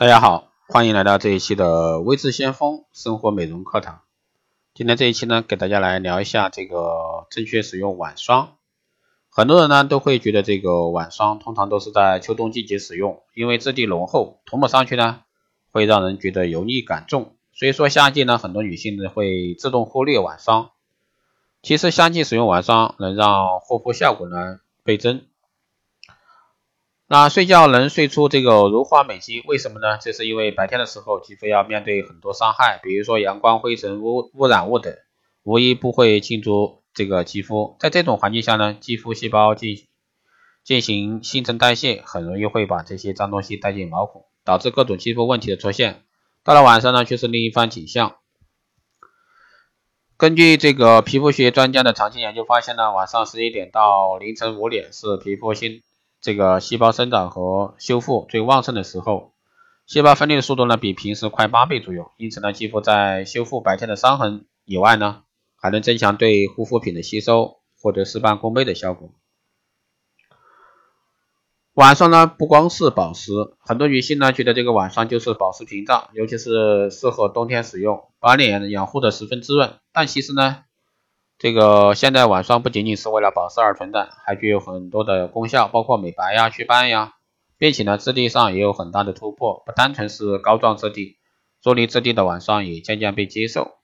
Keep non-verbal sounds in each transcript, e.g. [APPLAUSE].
大家好，欢迎来到这一期的微智先锋生活美容课堂。今天这一期呢，给大家来聊一下这个正确使用晚霜。很多人呢都会觉得这个晚霜通常都是在秋冬季节使用，因为质地浓厚，涂抹上去呢会让人觉得油腻感重。所以说夏季呢，很多女性呢会自动忽略晚霜。其实夏季使用晚霜能让护肤效果呢倍增。那睡觉能睡出这个如花美肌，为什么呢？这是因为白天的时候，肌肤要面对很多伤害，比如说阳光、灰尘、污污染物等，无一不会侵入这个肌肤。在这种环境下呢，肌肤细胞进进行新陈代谢，很容易会把这些脏东西带进毛孔，导致各种肌肤问题的出现。到了晚上呢，却是另一番景象。根据这个皮肤学专家的长期研究发现呢，晚上十一点到凌晨五点是皮肤新这个细胞生长和修复最旺盛的时候，细胞分裂的速度呢比平时快八倍左右，因此呢，肌肤在修复白天的伤痕以外呢，还能增强对护肤品的吸收，获得事半功倍的效果。晚霜呢不光是保湿，很多女性呢觉得这个晚霜就是保湿屏障，尤其是适合冬天使用，把脸养护的十分滋润。但其实呢，这个现在晚霜不仅仅是为了保湿而存在，还具有很多的功效，包括美白呀、祛斑呀，并且呢质地上也有很大的突破，不单纯是膏状质地，啫喱质地的晚霜也渐渐被接受。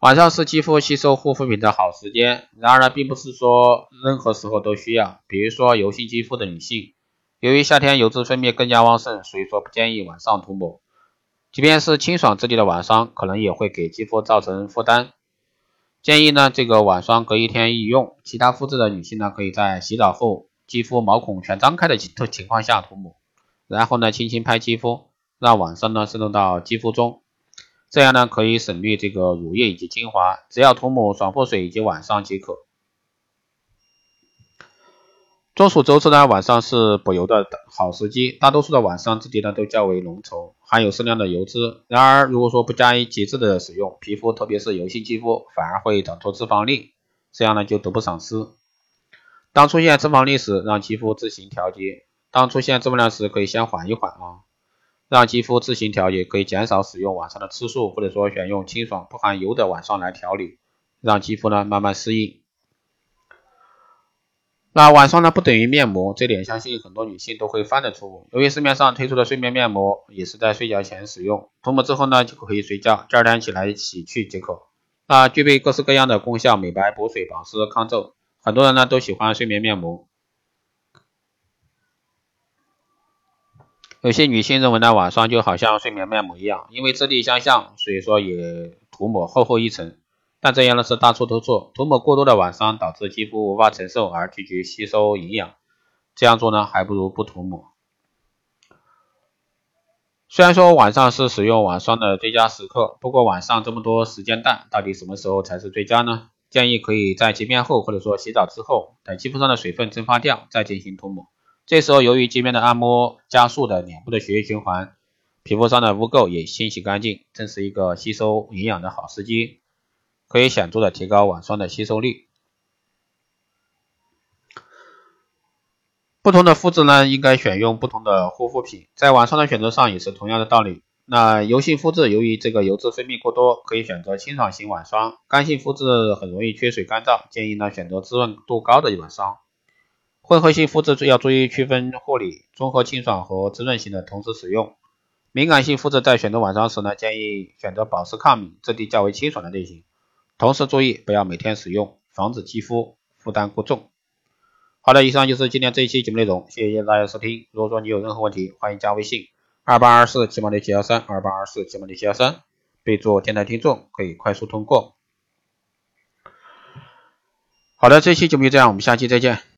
晚上是肌肤吸收护肤品的好时间，然而呢，并不是说任何时候都需要。比如说油性肌肤的女性，由于夏天油脂分泌更加旺盛，所以说不建议晚上涂抹。即便是清爽质地的晚霜，可能也会给肌肤造成负担。建议呢，这个晚霜隔一天一用。其他肤质的女性呢，可以在洗澡后肌肤毛孔全张开的情 [LAUGHS] 情况下涂抹，然后呢，轻轻拍肌肤，让晚霜呢渗透到肌肤中，这样呢可以省略这个乳液以及精华，只要涂抹爽肤水以及晚霜即可。众所周知呢，晚上是补油的好时机，大多数的晚霜质地呢都较为浓稠，含有适量的油脂。然而，如果说不加以节制的使用，皮肤特别是油性肌肤反而会长出脂肪粒，这样呢就得不偿失。当出现脂肪粒时，让肌肤自行调节；当出现脂肪量时，可以先缓一缓啊，让肌肤自行调节，可以减少使用晚上的次数，或者说选用清爽不含油的晚霜来调理，让肌肤呢慢慢适应。那晚霜呢不等于面膜，这点相信很多女性都会犯的错误。由于市面上推出的睡眠面膜也是在睡觉前使用，涂抹之后呢就可以睡觉，第二天起来洗去即可。那具备各式各样的功效，美白、补水、保湿、抗皱，很多人呢都喜欢睡眠面膜。有些女性认为呢晚霜就好像睡眠面膜一样，因为质地相像，所以说也涂抹厚厚一层。但这样呢是大错特错，涂抹过多的晚霜导致肌肤无法承受而拒绝吸收营养，这样做呢还不如不涂抹。虽然说晚上是使用晚霜的最佳时刻，不过晚上这么多时间段，到底什么时候才是最佳呢？建议可以在洁面后或者说洗澡之后，等肌肤上的水分蒸发掉再进行涂抹。这时候由于洁面的按摩加速的脸部的血液循环，皮肤上的污垢也清洗干净，正是一个吸收营养的好时机。可以显著的提高晚霜的吸收率。不同的肤质呢，应该选用不同的护肤品。在晚霜的选择上也是同样的道理。那油性肤质由于这个油脂分泌过多，可以选择清爽型晚霜；干性肤质很容易缺水干燥，建议呢选择滋润度高的晚霜。混合性肤质要注意区分护理、综合清爽和滋润型的同时使用。敏感性肤质在选择晚霜时呢，建议选择保湿抗敏、质地较为清爽的类型。同时注意不要每天使用，防止肌肤负担过重。好的，以上就是今天这一期节目内容，谢谢大家收听。如果说你有任何问题，欢迎加微信二八二四七八六七幺三二八二四七八六七幺三，备注电台听众，可以快速通过。好的，这期节目就这样，我们下期再见。